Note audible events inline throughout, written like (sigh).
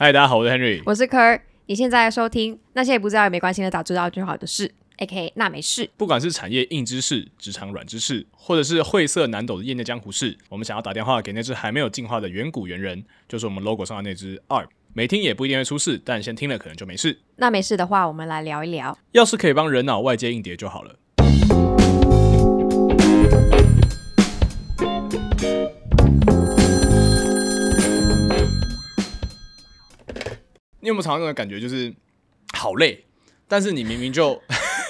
嗨，大家好，我是 Henry。我是 Ker，你现在收听那些不知道也没关系的早知道就好的事，A.K. 那没事。不管是产业硬知识、职场软知识，或者是晦涩难懂的业内江湖事，我们想要打电话给那只还没有进化的远古猿人，就是我们 logo 上的那只 ARP。没听也不一定会出事，但先听了可能就没事。那没事的话，我们来聊一聊。要是可以帮人脑外接硬碟就好了。有没有常常那种感觉，就是好累，但是你明明就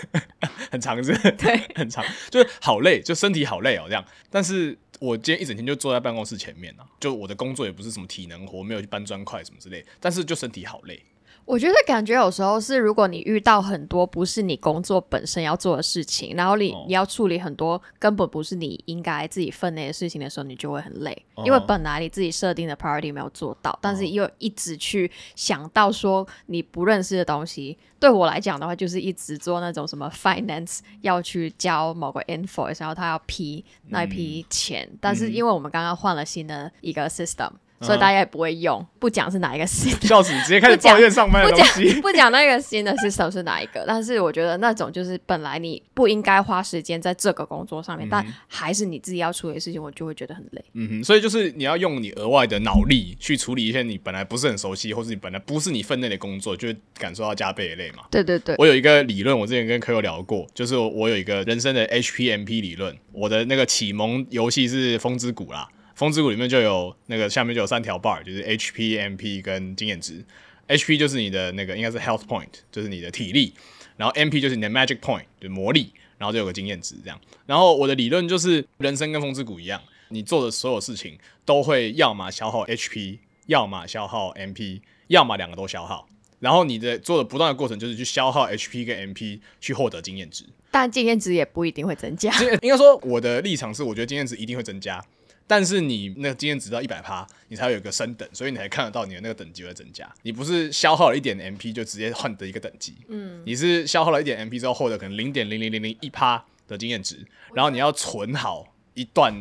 (laughs) 很长，是？对，(laughs) 很长，就是好累，就身体好累哦，这样。但是我今天一整天就坐在办公室前面啊，就我的工作也不是什么体能活，没有去搬砖块什么之类，但是就身体好累。我觉得感觉有时候是，如果你遇到很多不是你工作本身要做的事情，然后你你要处理很多根本不是你应该自己分内的事情的时候，你就会很累，因为本来你自己设定的 priority 没有做到，但是又一直去想到说你不认识的东西。对我来讲的话，就是一直做那种什么 (laughs) finance 要去交某个 invoice，然后他要批那一批钱，但是因为我们刚刚换了新的一个 system。所以大家也不会用，不讲是哪一个新的，笑死，直接开始抱怨上班的东西。不讲那个新的是什是哪一个，但是我觉得那种就是本来你不应该花时间在这个工作上面，但还是你自己要处理的事情，我就会觉得很累。嗯哼，所以就是你要用你额外的脑力去处理一些你本来不是很熟悉，或是你本来不是你分内的工作，就会感受到加倍的累嘛。对对对，我有一个理论，我之前跟科友聊过，就是我有一个人生的 HPMP 理论，我的那个启蒙游戏是《风之谷》啦。风之谷里面就有那个下面就有三条 bar，就是 HP、MP 跟经验值。HP 就是你的那个应该是 health point，就是你的体力，然后 MP 就是你的 magic point，就魔力，然后就有个经验值这样。然后我的理论就是人生跟风之谷一样，你做的所有事情都会要么消耗 HP，要么消耗 MP，要么两个都消耗。然后你的做的不断的过程就是去消耗 HP 跟 MP 去获得经验值，但经验值也不一定会增加。应该说我的立场是，我觉得经验值一定会增加。但是你那个经验值到一百趴，你才有一个升等，所以你才看得到你的那个等级会增加。你不是消耗了一点 MP 就直接换得一个等级，嗯，你是消耗了一点 MP 之后获得可能零点零零零零一趴的经验值，然后你要存好一段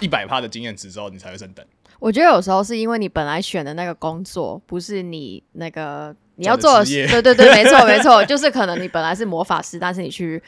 一百趴的经验值之后，你才会升等。我觉得有时候是因为你本来选的那个工作不是你那个你要做的，对对对，没错没错，(laughs) 就是可能你本来是魔法师，但是你去。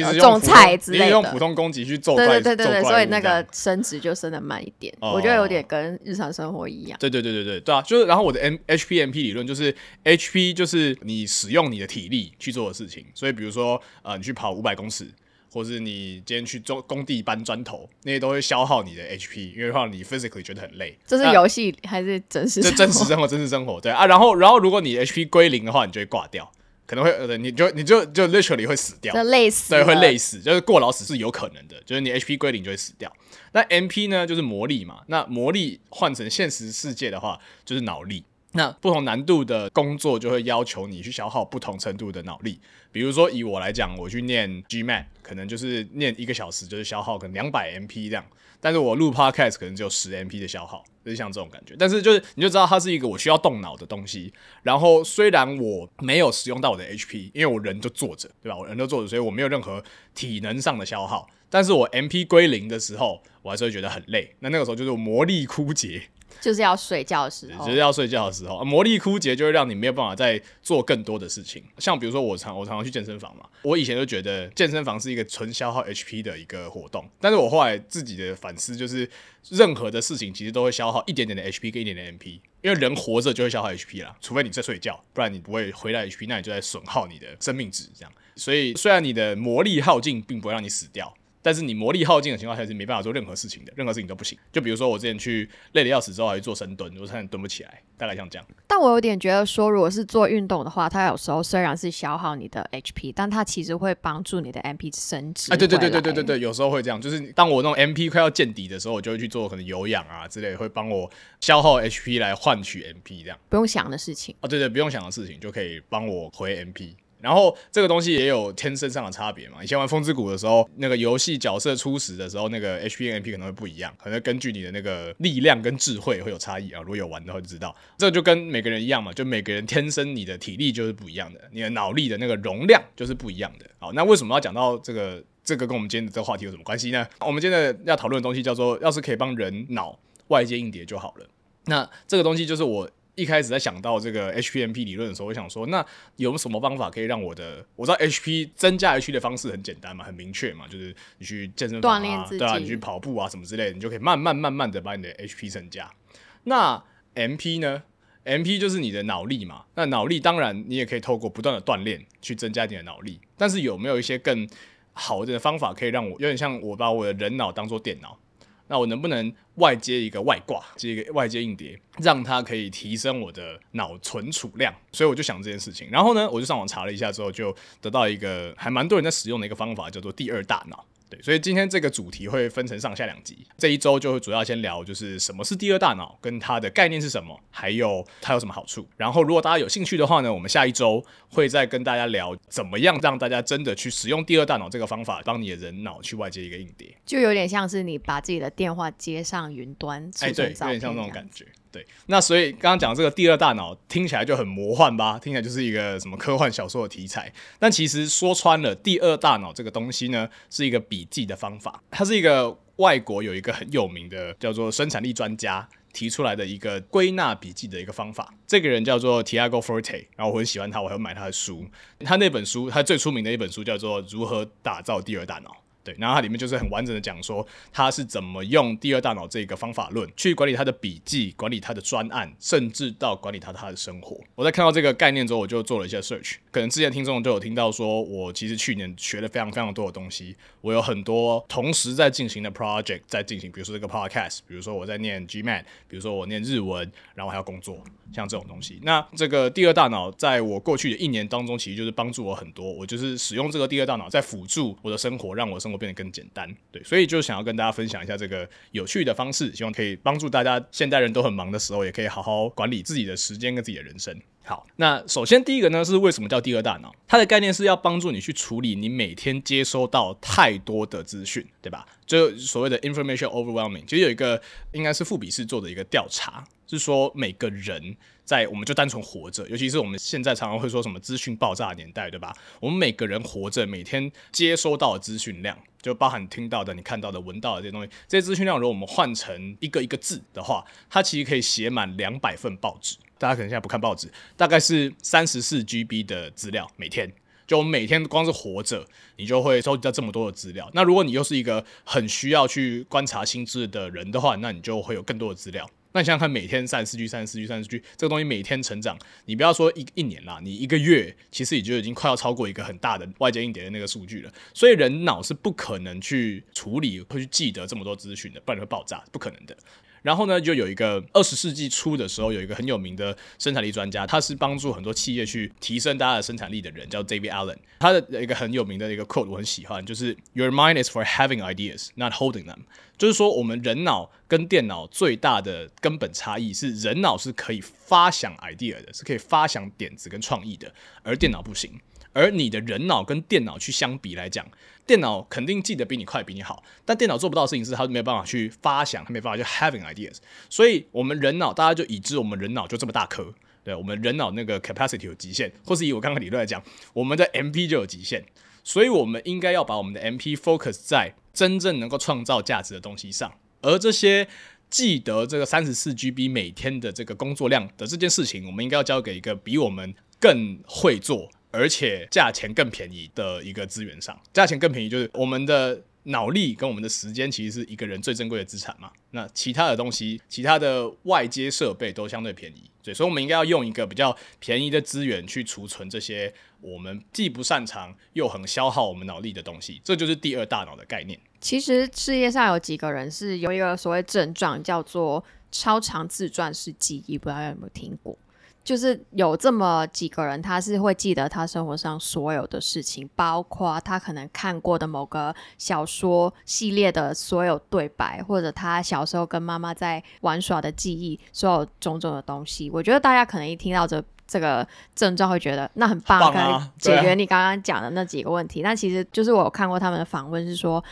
种菜之类的，用普通攻击去种对对对对，所以那个升值就升的慢一点。我觉得有点跟日常生活一样。对对对对对对啊！就是然后我的 M H P M P 理论就是 H P 就是你使用你的体力去做的事情。所以比如说呃，你去跑五百公尺，或是你今天去做工地搬砖头，那些都会消耗你的 H P，因为话你 physically 觉得很累。这是游戏还是真实？这真实生活，真实生活。对啊，然后然后如果你 H P 归零的话，你就会挂掉。可能会呃，你就你就就 literally 会死掉，累死，对，会累死，就是过劳死是有可能的，就是你 HP 归零就会死掉。那 MP 呢，就是魔力嘛，那魔力换成现实世界的话，就是脑力。那不同难度的工作就会要求你去消耗不同程度的脑力。比如说以我来讲，我去念 GMAT，可能就是念一个小时就是消耗可能两百 MP 这样，但是我录 Podcast 可能只有十 MP 的消耗。就是像这种感觉，但是就是你就知道它是一个我需要动脑的东西。然后虽然我没有使用到我的 HP，因为我人就坐着，对吧？我人都坐着，所以我没有任何体能上的消耗。但是我 MP 归零的时候，我还是会觉得很累。那那个时候就是魔力枯竭。就是要睡觉的时候，就是要睡觉的时候，魔力枯竭就会让你没有办法再做更多的事情。像比如说我常我常常去健身房嘛，我以前就觉得健身房是一个纯消耗 HP 的一个活动，但是我后来自己的反思就是，任何的事情其实都会消耗一点点的 HP 跟一点点 MP，因为人活着就会消耗 HP 啦，除非你在睡觉，不然你不会回来 HP，那你就在损耗你的生命值这样。所以虽然你的魔力耗尽，并不会让你死掉。但是你魔力耗尽的情况下是没办法做任何事情的，任何事情都不行。就比如说我之前去累得要死之后，还去做深蹲，我差点蹲不起来，大概像这样。但我有点觉得说，如果是做运动的话，它有时候虽然是消耗你的 HP，但它其实会帮助你的 MP 升值。哎，对对对对对对对，有时候会这样。就是当我那种 MP 快要见底的时候，我就会去做可能有氧啊之类，会帮我消耗 HP 来换取 MP，这样不用想的事情。哦，对对，不用想的事情就可以帮我回 MP。然后这个东西也有天生上的差别嘛。以前玩风之谷的时候，那个游戏角色初始的时候，那个 HP、MP 可能会不一样，可能根据你的那个力量跟智慧会有差异啊。如果有玩的话就知道，这就跟每个人一样嘛，就每个人天生你的体力就是不一样的，你的脑力的那个容量就是不一样的。好，那为什么要讲到这个？这个跟我们今天的这个话题有什么关系呢？我们今天的要讨论的东西叫做，要是可以帮人脑外接硬碟就好了。那这个东西就是我。一开始在想到这个 HPMP 理论的时候，我想说，那有什么方法可以让我的我知道 HP 增加 HP 的方式很简单嘛，很明确嘛，就是你去健身房啊，对啊，你去跑步啊什么之类的，你就可以慢慢慢慢的把你的 HP 增加。那 MP 呢？MP 就是你的脑力嘛。那脑力当然你也可以透过不断的锻炼去增加你的脑力，但是有没有一些更好的方法可以让我有点像我把我的人脑当做电脑？那我能不能外接一个外挂，接一个外接硬碟，让它可以提升我的脑存储量？所以我就想这件事情。然后呢，我就上网查了一下之后，就得到一个还蛮多人在使用的一个方法，叫做第二大脑。对，所以今天这个主题会分成上下两集。这一周就会主要先聊，就是什么是第二大脑，跟它的概念是什么，还有它有什么好处。然后，如果大家有兴趣的话呢，我们下一周会再跟大家聊，怎么样让大家真的去使用第二大脑这个方法，帮你的人脑去外接一个硬碟，就有点像是你把自己的电话接上云端，哎，对，有点像那种感觉。对，那所以刚刚讲这个第二大脑听起来就很魔幻吧？听起来就是一个什么科幻小说的题材。但其实说穿了，第二大脑这个东西呢，是一个笔记的方法。它是一个外国有一个很有名的叫做生产力专家提出来的一个归纳笔记的一个方法。这个人叫做 Tiago Forte，然后我很喜欢他，我还会买他的书。他那本书，他最出名的一本书叫做《如何打造第二大脑》。对，然后它里面就是很完整的讲说他是怎么用第二大脑这个方法论去管理他的笔记、管理他的专案，甚至到管理他他的生活。我在看到这个概念之后，我就做了一些 search。可能之前听众都有听到说，我其实去年学了非常非常多的东西。我有很多同时在进行的 project 在进行，比如说这个 podcast，比如说我在念 GMAT，比如说我念日文，然后还要工作，像这种东西。那这个第二大脑在我过去的一年当中，其实就是帮助我很多。我就是使用这个第二大脑在辅助我的生活，让我生活。变得更简单，对，所以就想要跟大家分享一下这个有趣的方式，希望可以帮助大家。现代人都很忙的时候，也可以好好管理自己的时间跟自己的人生。好，那首先第一个呢，是为什么叫第二大脑？它的概念是要帮助你去处理你每天接收到太多的资讯，对吧？就所谓的 information overwhelming。其实有一个应该是富比士做的一个调查，是说每个人。在我们就单纯活着，尤其是我们现在常常会说什么资讯爆炸年代，对吧？我们每个人活着，每天接收到的资讯量，就包含听到的、你看到的、闻到的这些东西，这些资讯量，如果我们换成一个一个字的话，它其实可以写满两百份报纸。大家可能现在不看报纸，大概是三十四 GB 的资料每天。就我们每天光是活着，你就会收集到这么多的资料。那如果你又是一个很需要去观察心智的人的话，那你就会有更多的资料。那你想想看，每天三十四 G、三十四 G、三十四 G，这个东西每天成长，你不要说一一年啦，你一个月其实也就已经快要超过一个很大的外接硬碟的那个数据了。所以人脑是不可能去处理、会去记得这么多资讯的，不然会爆炸，不可能的。然后呢，就有一个二十世纪初的时候，有一个很有名的生产力专家，他是帮助很多企业去提升大家的生产力的人，叫 David Allen。他的一个很有名的一个 quote 我很喜欢，就是 Your mind is for having ideas, not holding them。就是说，我们人脑跟电脑最大的根本差异是，人脑是可以发想 idea 的，是可以发想点子跟创意的，而电脑不行。而你的人脑跟电脑去相比来讲，电脑肯定记得比你快，比你好。但电脑做不到的事情是，它没有办法去发想，它没办法去 having ideas。所以，我们人脑大家就已知，我们人脑就这么大颗，对，我们人脑那个 capacity 有极限，或是以我刚刚理论来讲，我们的 MP 就有极限。所以，我们应该要把我们的 MP focus 在真正能够创造价值的东西上。而这些记得这个三十四 GB 每天的这个工作量的这件事情，我们应该要交给一个比我们更会做。而且价钱更便宜的一个资源上，价钱更便宜就是我们的脑力跟我们的时间其实是一个人最珍贵的资产嘛。那其他的东西，其他的外接设备都相对便宜，对，所以我们应该要用一个比较便宜的资源去储存这些我们既不擅长又很消耗我们脑力的东西。这就是第二大脑的概念。其实世界上有几个人是有一个所谓症状叫做超长自传式记忆，不知道有没有听过？就是有这么几个人，他是会记得他生活上所有的事情，包括他可能看过的某个小说系列的所有对白，或者他小时候跟妈妈在玩耍的记忆，所有种种的东西。我觉得大家可能一听到这这个症状，会觉得那很棒，可以解决你刚刚讲的那几个问题。那其实就是我有看过他们的访问，是说。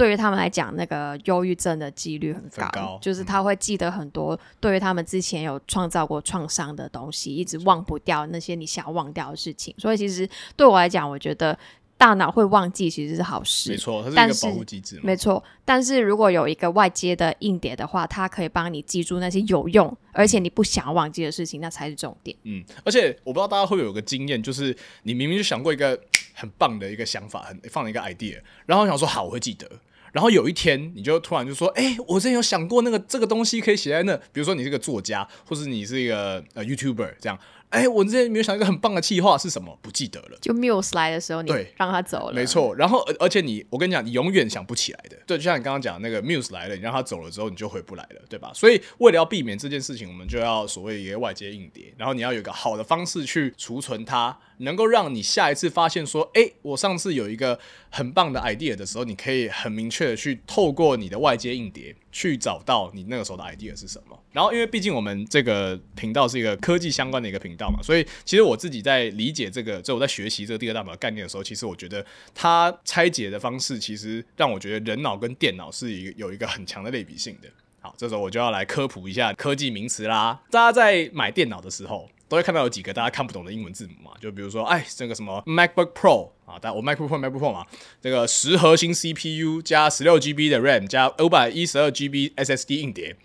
对于他们来讲，那个忧郁症的几率很高，就是他会记得很多对于他们之前有创造过创伤的东西，一直忘不掉那些你想要忘掉的事情。所以其实对我来讲，我觉得大脑会忘记其实是好事，没错，它是一个保护机制嘛。没错。但是如果有一个外接的硬碟的话，它可以帮你记住那些有用而且你不想要忘记的事情，那才是重点。嗯，而且我不知道大家会不会有个经验，就是你明明就想过一个很棒的一个想法，很放了一个 idea，然后想说好，我会记得。然后有一天，你就突然就说：“哎、我之前有想过那个这个东西可以写在那。比如说你是个作家，或是你是一个呃 YouTuber 这样。哎、我之前没有想一个很棒的计划是什么，不记得了。就 Muse 来的时候，你对让他走了，没。错，然后而而且你，我跟你讲，你永远想不起来的。对，就像你刚刚讲那个 Muse 来了，你让他走了之后，你就回不来了，对吧？所以为了要避免这件事情，我们就要所谓一个外接硬碟，然后你要有一个好的方式去储存它，能够让你下一次发现说，哎，我上次有一个很棒的 idea 的时候，你可以很明确的去透过你的外接硬碟去找到你那个时候的 idea 是什么。然后，因为毕竟我们这个频道是一个科技相关的一个频道嘛，所以其实我自己在理解这个，就我在学习这个第二大脑概念的时候，其实我觉得它拆解的方式，其实让我觉得人脑跟电脑是一有一个很强的类比性的。好，这时候我就要来科普一下科技名词啦。大家在买电脑的时候，都会看到有几个大家看不懂的英文字母嘛，就比如说，哎，这个什么 MacBook Pro 啊，但我 MacBook Pro MacBook Pro 嘛，这个十核心 CPU 加十六 GB 的 RAM 加五百一十二 GB SSD 硬碟，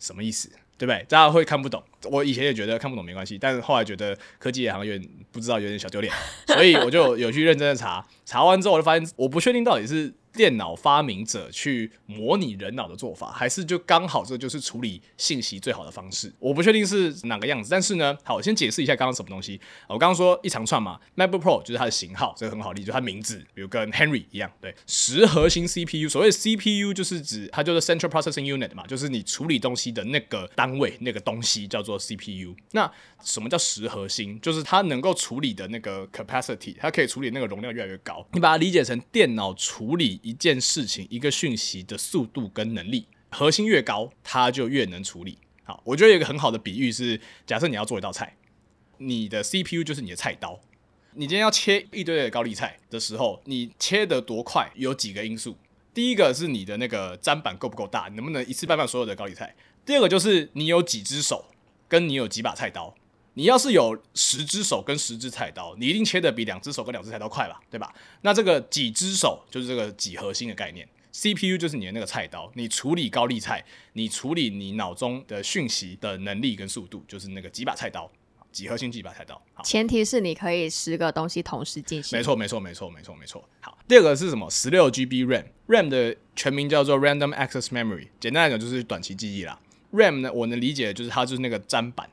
什么意思？对不对？大家会看不懂。我以前也觉得看不懂没关系，但是后来觉得科技业好像有点不知道，有点小丢脸，所以我就有去认真的查。查完之后，我就发现我不确定到底是电脑发明者去模拟人脑的做法，还是就刚好这就是处理信息最好的方式。我不确定是哪个样子，但是呢，好，我先解释一下刚刚什么东西。我刚刚说一长串嘛，MacBook Pro 就是它的型号，这个很好理解，就它名字，比如跟 Henry 一样，对，十核心 CPU。所谓 CPU 就是指它就是 Central Processing Unit 嘛，就是你处理东西的那个单位，那个东西叫做 CPU。那什么叫十核心？就是它能够处理的那个 capacity，它可以处理那个容量越来越高。你把它理解成电脑处理一件事情、一个讯息的速度跟能力，核心越高，它就越能处理。好，我觉得有一个很好的比喻是，假设你要做一道菜，你的 CPU 就是你的菜刀。你今天要切一堆的高丽菜的时候，你切得多快有几个因素。第一个是你的那个砧板够不够大，能不能一次拌拌所有的高丽菜。第二个就是你有几只手，跟你有几把菜刀。你要是有十只手跟十只菜刀，你一定切的比两只手跟两只菜刀快吧，对吧？那这个几只手就是这个几核心的概念，CPU 就是你的那个菜刀，你处理高丽菜，你处理你脑中的讯息的能力跟速度，就是那个几把菜刀，几核心几把菜刀。好，前提是你可以十个东西同时进行。没错，没错，没错，没错，没错。好，第二个是什么？十六 GB RAM，RAM 的全名叫做 Random Access Memory，简单来讲就是短期记忆啦。RAM 呢，我能理解的就是它就是那个砧板，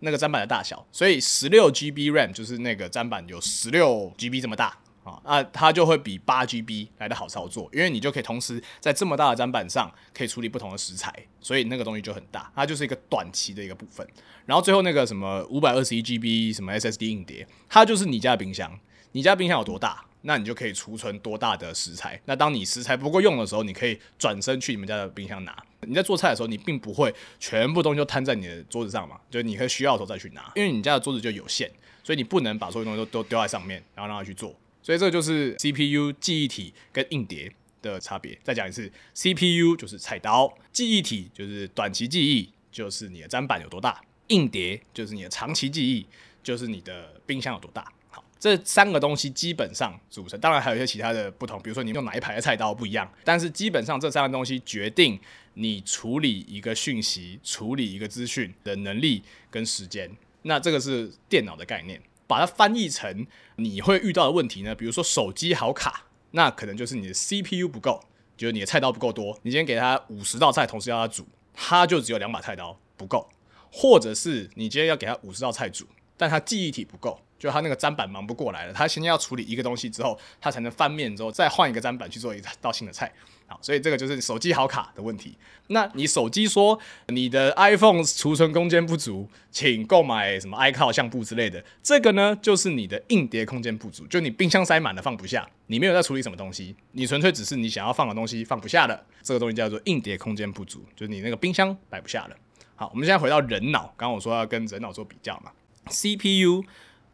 那个砧板的大小，所以十六 GB RAM 就是那个砧板有十六 GB 这么大啊，那它就会比八 GB 来的好操作，因为你就可以同时在这么大的砧板上可以处理不同的食材，所以那个东西就很大，它就是一个短期的一个部分。然后最后那个什么五百二十一 GB 什么 SSD 硬碟，它就是你家的冰箱，你家冰箱有多大？那你就可以储存多大的食材。那当你食材不够用的时候，你可以转身去你们家的冰箱拿。你在做菜的时候，你并不会全部东西都摊在你的桌子上嘛，就你可以需要的时候再去拿，因为你家的桌子就有限，所以你不能把所有东西都都丢在上面，然后让它去做。所以这就是 CPU 记忆体跟硬碟的差别。再讲一次，CPU 就是菜刀，记忆体就是短期记忆，就是你的砧板有多大；硬碟就是你的长期记忆，就是你的冰箱有多大。这三个东西基本上组成，当然还有一些其他的不同，比如说你用哪一排的菜刀不一样，但是基本上这三个东西决定你处理一个讯息、处理一个资讯的能力跟时间。那这个是电脑的概念，把它翻译成你会遇到的问题呢？比如说手机好卡，那可能就是你的 CPU 不够，就是你的菜刀不够多。你今天给他五十道菜，同时要他煮，他就只有两把菜刀不够，或者是你今天要给他五十道菜煮，但他记忆体不够。就他那个砧板忙不过来了，他先要处理一个东西之后，他才能翻面之后再换一个砧板去做一道新的菜。好，所以这个就是手机好卡的问题。那你手机说你的 iPhone 储存空间不足，请购买什么 iCloud 相簿之类的，这个呢就是你的硬碟空间不足，就你冰箱塞满了放不下，你没有在处理什么东西，你纯粹只是你想要放的东西放不下了，这个东西叫做硬碟空间不足，就是你那个冰箱摆不下了。好，我们现在回到人脑，刚刚我说要跟人脑做比较嘛，CPU。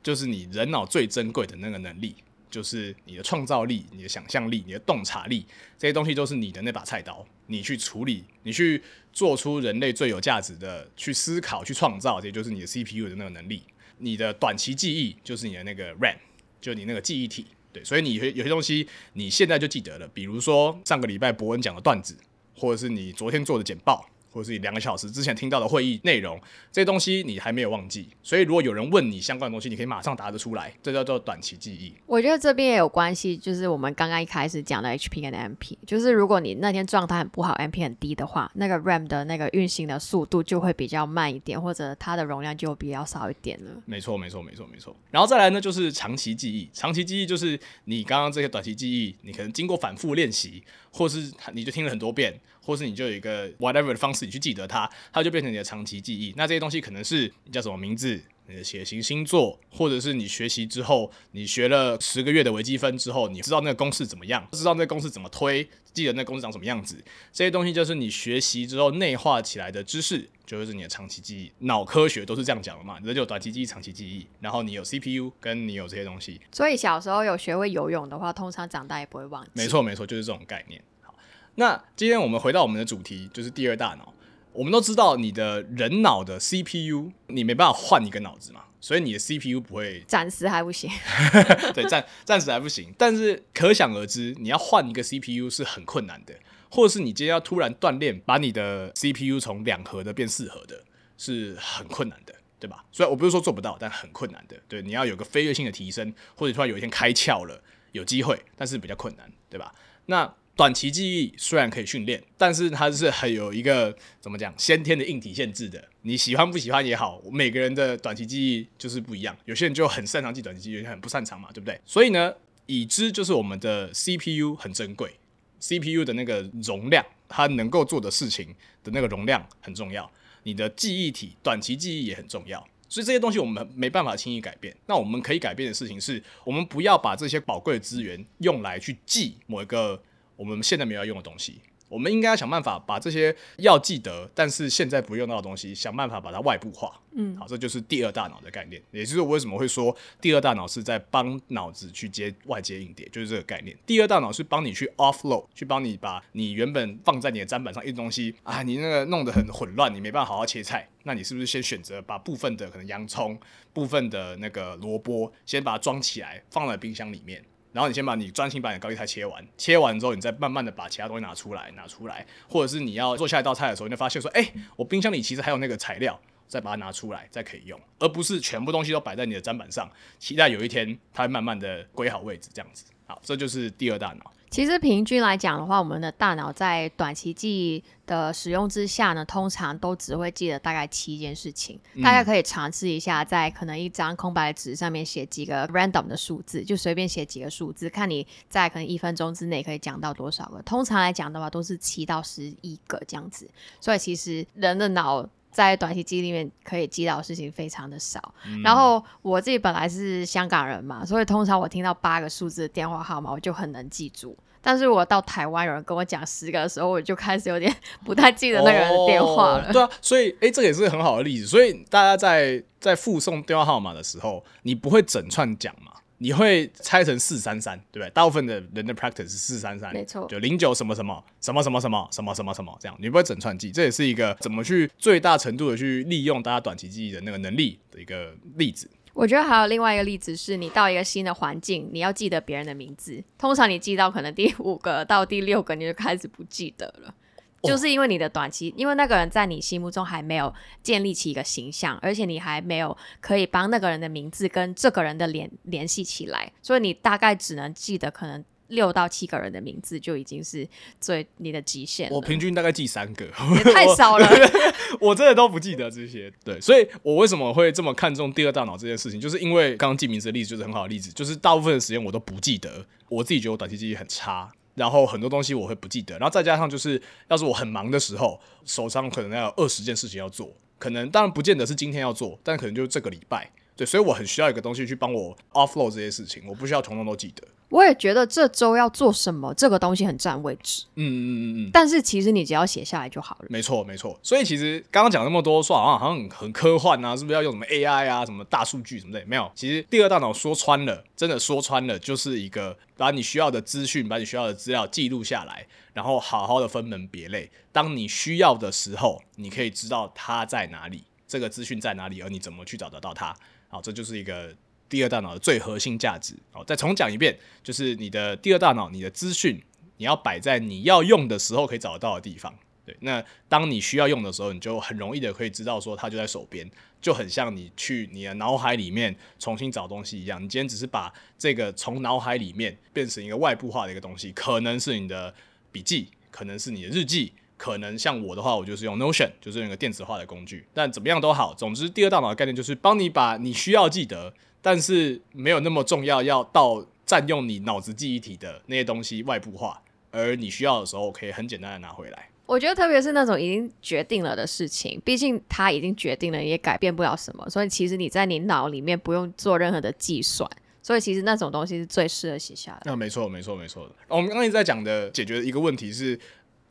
就是你人脑最珍贵的那个能力，就是你的创造力、你的想象力、你的洞察力，这些东西都是你的那把菜刀，你去处理，你去做出人类最有价值的，去思考、去创造，这就是你的 CPU 的那个能力。你的短期记忆就是你的那个 RAM，就你那个记忆体，对，所以你有些东西你现在就记得了，比如说上个礼拜伯恩讲的段子，或者是你昨天做的简报。或是两个小时之前听到的会议内容，这些东西你还没有忘记，所以如果有人问你相关的东西，你可以马上答得出来，这叫做短期记忆。我觉得这边也有关系，就是我们刚刚一开始讲的 HP 跟 MP，就是如果你那天状态很不好，MP 很低的话，那个 RAM 的那个运行的速度就会比较慢一点，或者它的容量就比较少一点了。没错，没错，没错，没错。然后再来呢，就是长期记忆。长期记忆就是你刚刚这些短期记忆，你可能经过反复练习，或是你就听了很多遍。或是你就有一个 whatever 的方式，你去记得它，它就变成你的长期记忆。那这些东西可能是你叫什么名字，你的血型、星座，或者是你学习之后，你学了十个月的微积分之后，你知道那个公式怎么样，知道那个公式怎么推，记得那公式长什么样子。这些东西就是你学习之后内化起来的知识，就是你的长期记忆。脑科学都是这样讲的嘛，你就短期记忆、长期记忆，然后你有 CPU，跟你有这些东西。所以小时候有学会游泳的话，通常长大也不会忘记。没错，没错，就是这种概念。好那今天我们回到我们的主题，就是第二大脑。我们都知道，你的人脑的 CPU，你没办法换一个脑子嘛，所以你的 CPU 不会暂时还不行。(laughs) 对，暂暂时还不行。但是可想而知，你要换一个 CPU 是很困难的，或者是你今天要突然锻炼，把你的 CPU 从两核的变四核的，是很困难的，对吧？所以我不是说做不到，但很困难的。对，你要有个飞跃性的提升，或者突然有一天开窍了，有机会，但是比较困难，对吧？那短期记忆虽然可以训练，但是它是很有一个怎么讲先天的硬体限制的。你喜欢不喜欢也好，每个人的短期记忆就是不一样。有些人就很擅长记短期记忆，有些人很不擅长嘛，对不对？所以呢，已知就是我们的 CPU 很珍贵，CPU 的那个容量，它能够做的事情的那个容量很重要。你的记忆体短期记忆也很重要，所以这些东西我们没办法轻易改变。那我们可以改变的事情是，我们不要把这些宝贵的资源用来去记某一个。我们现在没有要用的东西，我们应该要想办法把这些要记得，但是现在不用到的东西，想办法把它外部化。嗯，好，这就是第二大脑的概念，也就是我为什么会说第二大脑是在帮脑子去接外接硬碟，就是这个概念。第二大脑是帮你去 offload，去帮你把你原本放在你的砧板上一东西啊，你那个弄得很混乱，你没办法好好切菜，那你是不是先选择把部分的可能洋葱、部分的那个萝卜先把它装起来，放在冰箱里面？然后你先把你专心把你的高丽菜切完，切完之后，你再慢慢的把其他东西拿出来，拿出来，或者是你要做下一道菜的时候，你就发现说，哎，我冰箱里其实还有那个材料，再把它拿出来，再可以用，而不是全部东西都摆在你的砧板上，期待有一天它会慢慢的归好位置，这样子。好，这就是第二大脑。其实平均来讲的话，我们的大脑在短期记忆的使用之下呢，通常都只会记得大概七件事情。大家可以尝试一下，在可能一张空白纸上面写几个 random 的数字，就随便写几个数字，看你在可能一分钟之内可以讲到多少个。通常来讲的话，都是七到十一个这样子。所以其实人的脑。在短期记忆里面可以记到的事情非常的少，然后我自己本来是香港人嘛，所以通常我听到八个数字的电话号码我就很能记住，但是我到台湾有人跟我讲十个的时候，我就开始有点 (laughs) 不太记得那个人的电话了。对啊，所以哎，这个也是很好的例子。所以大家在在附送电话号码的时候，你不会整串讲嘛？你会拆成四三三，对不对？大部分的人的 practice 是四三三，没错，就零九什么什么什么什么什么什么什么什么这样，你不会整串记，这也是一个怎么去最大程度的去利用大家短期记忆的那个能力的一个例子。我觉得还有另外一个例子是，你到一个新的环境，你要记得别人的名字，通常你记到可能第五个到第六个，你就开始不记得了。就是因为你的短期，因为那个人在你心目中还没有建立起一个形象，而且你还没有可以帮那个人的名字跟这个人的联联系起来，所以你大概只能记得可能六到七个人的名字就已经是最你的极限。我平均大概记三个，太少了，(laughs) 我真的都不记得这些。对，所以我为什么会这么看重第二大脑这件事情，就是因为刚刚记名字的例子就是很好的例子，就是大部分的时间我都不记得，我自己觉得我短期记忆很差。然后很多东西我会不记得，然后再加上就是，要是我很忙的时候，手上可能要有二十件事情要做，可能当然不见得是今天要做，但可能就是这个礼拜，对，所以我很需要一个东西去帮我 offload 这些事情，我不需要统统都记得。我也觉得这周要做什么，这个东西很占位置。嗯嗯嗯嗯。但是其实你只要写下来就好了。没错没错。所以其实刚刚讲那么多，说好像好像很科幻啊，是不是要用什么 AI 啊，什么大数据什么的？没有。其实第二大脑说穿了，真的说穿了，就是一个把你需要的资讯，把你需要的资料记录下来，然后好好的分门别类。当你需要的时候，你可以知道它在哪里，这个资讯在哪里，而你怎么去找得到它。好，这就是一个。第二大脑的最核心价值。哦，再重讲一遍，就是你的第二大脑，你的资讯你要摆在你要用的时候可以找得到的地方。对，那当你需要用的时候，你就很容易的可以知道说它就在手边，就很像你去你的脑海里面重新找东西一样。你今天只是把这个从脑海里面变成一个外部化的一个东西，可能是你的笔记，可能是你的日记，可能像我的话，我就是用 Notion，就是用个电子化的工具。但怎么样都好，总之第二大脑的概念就是帮你把你需要记得，但是没有那么重要要到占用你脑子记忆体的那些东西外部化，而你需要的时候可以很简单的拿回来。我觉得特别是那种已经决定了的事情，毕竟它已经决定了，也改变不了什么，所以其实你在你脑里面不用做任何的计算，所以其实那种东西是最适合写下来。那没错，没错，没错的。我们刚刚一直在讲的解决的一个问题是，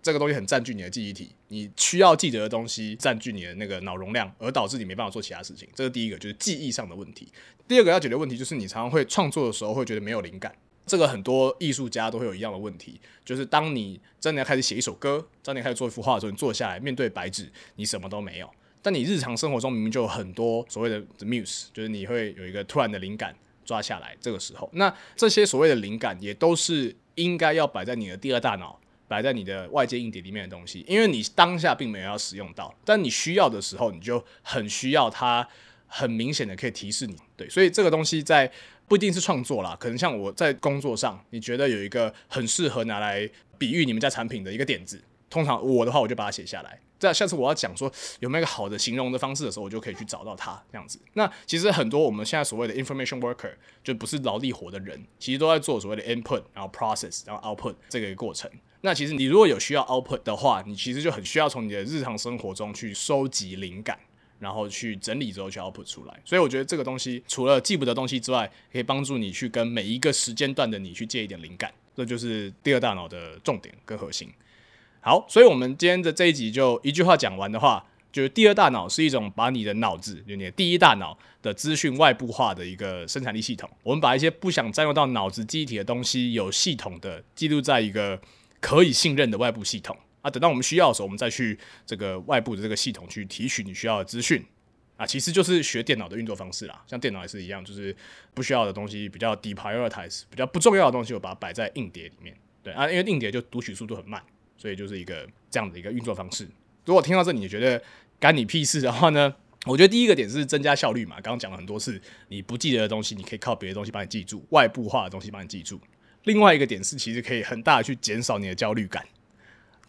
这个东西很占据你的记忆体，你需要记得的东西占据你的那个脑容量，而导致你没办法做其他事情。这是第一个，就是记忆上的问题。第二个要解决问题就是你常常会创作的时候会觉得没有灵感。这个很多艺术家都会有一样的问题，就是当你真的要开始写一首歌，当你开始做一幅画的时候，你坐下来面对白纸，你什么都没有。但你日常生活中明明就有很多所谓的 muse，就是你会有一个突然的灵感抓下来。这个时候，那这些所谓的灵感也都是应该要摆在你的第二大脑，摆在你的外界硬碟里面的东西，因为你当下并没有要使用到，但你需要的时候，你就很需要它，很明显的可以提示你。对，所以这个东西在。不一定是创作啦，可能像我在工作上，你觉得有一个很适合拿来比喻你们家产品的一个点子，通常我的话我就把它写下来。在下次我要讲说有没有一个好的形容的方式的时候，我就可以去找到它这样子。那其实很多我们现在所谓的 information worker 就不是劳力活的人，其实都在做所谓的 input，然后 process，然后 output 这个过程。那其实你如果有需要 output 的话，你其实就很需要从你的日常生活中去收集灵感。然后去整理之后去 output 出来，所以我觉得这个东西除了记不得东西之外，可以帮助你去跟每一个时间段的你去借一点灵感，这就是第二大脑的重点跟核心。好，所以我们今天的这一集就一句话讲完的话，就是第二大脑是一种把你的脑子，就你的第一大脑的资讯外部化的一个生产力系统。我们把一些不想占用到脑子记忆体的东西，有系统的记录在一个可以信任的外部系统。啊，等到我们需要的时候，我们再去这个外部的这个系统去提取你需要的资讯啊，其实就是学电脑的运作方式啦。像电脑也是一样，就是不需要的东西比较低 prioritize，比较不重要的东西，我把它摆在硬碟里面。对啊，因为硬碟就读取速度很慢，所以就是一个这样的一个运作方式。如果听到这里你觉得干你屁事的话呢？我觉得第一个点是增加效率嘛，刚刚讲了很多次，你不记得的东西，你可以靠别的东西帮你记住，外部化的东西帮你记住。另外一个点是，其实可以很大的去减少你的焦虑感。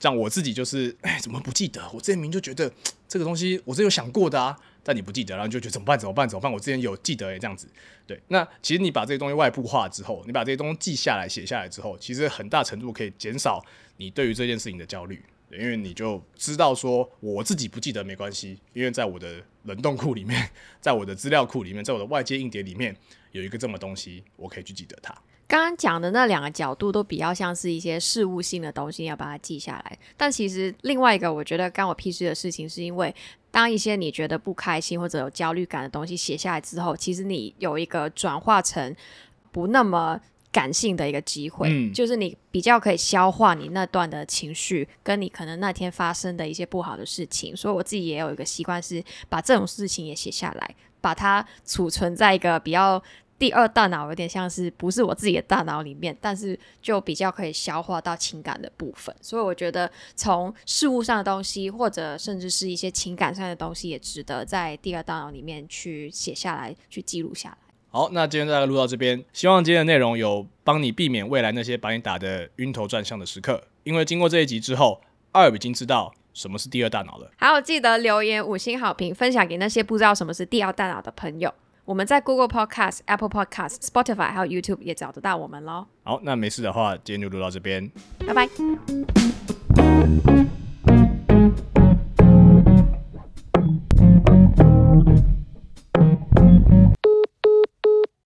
像我自己就是，哎，怎么不记得？我这明就觉得这个东西我是有想过的啊，但你不记得，然后就觉得怎么办？怎么办？怎么办？我之前有记得诶，这样子。对，那其实你把这些东西外部化之后，你把这些东西记下来、写下来之后，其实很大程度可以减少你对于这件事情的焦虑，因为你就知道说，我自己不记得没关系，因为在我的冷冻库里面，在我的资料库里面，在我的 (laughs) 外接硬碟里面有一个这么东西，我可以去记得它。刚刚讲的那两个角度都比较像是一些事务性的东西，要把它记下来。但其实另外一个我觉得干我屁事的事情，是因为当一些你觉得不开心或者有焦虑感的东西写下来之后，其实你有一个转化成不那么感性的一个机会，就是你比较可以消化你那段的情绪，跟你可能那天发生的一些不好的事情。所以我自己也有一个习惯，是把这种事情也写下来，把它储存在一个比较。第二大脑有点像是不是我自己的大脑里面，但是就比较可以消化到情感的部分，所以我觉得从事物上的东西，或者甚至是一些情感上的东西，也值得在第二大脑里面去写下来，去记录下来。好，那今天大家录到这边，希望今天的内容有帮你避免未来那些把你打得晕头转向的时刻，因为经过这一集之后，二已经知道什么是第二大脑了。还有，记得留言五星好评，分享给那些不知道什么是第二大脑的朋友。我们在 Google Podcast、Apple Podcast、Spotify 还有 YouTube 也找得到我们喽。好，那没事的话，今天就录到这边，拜拜。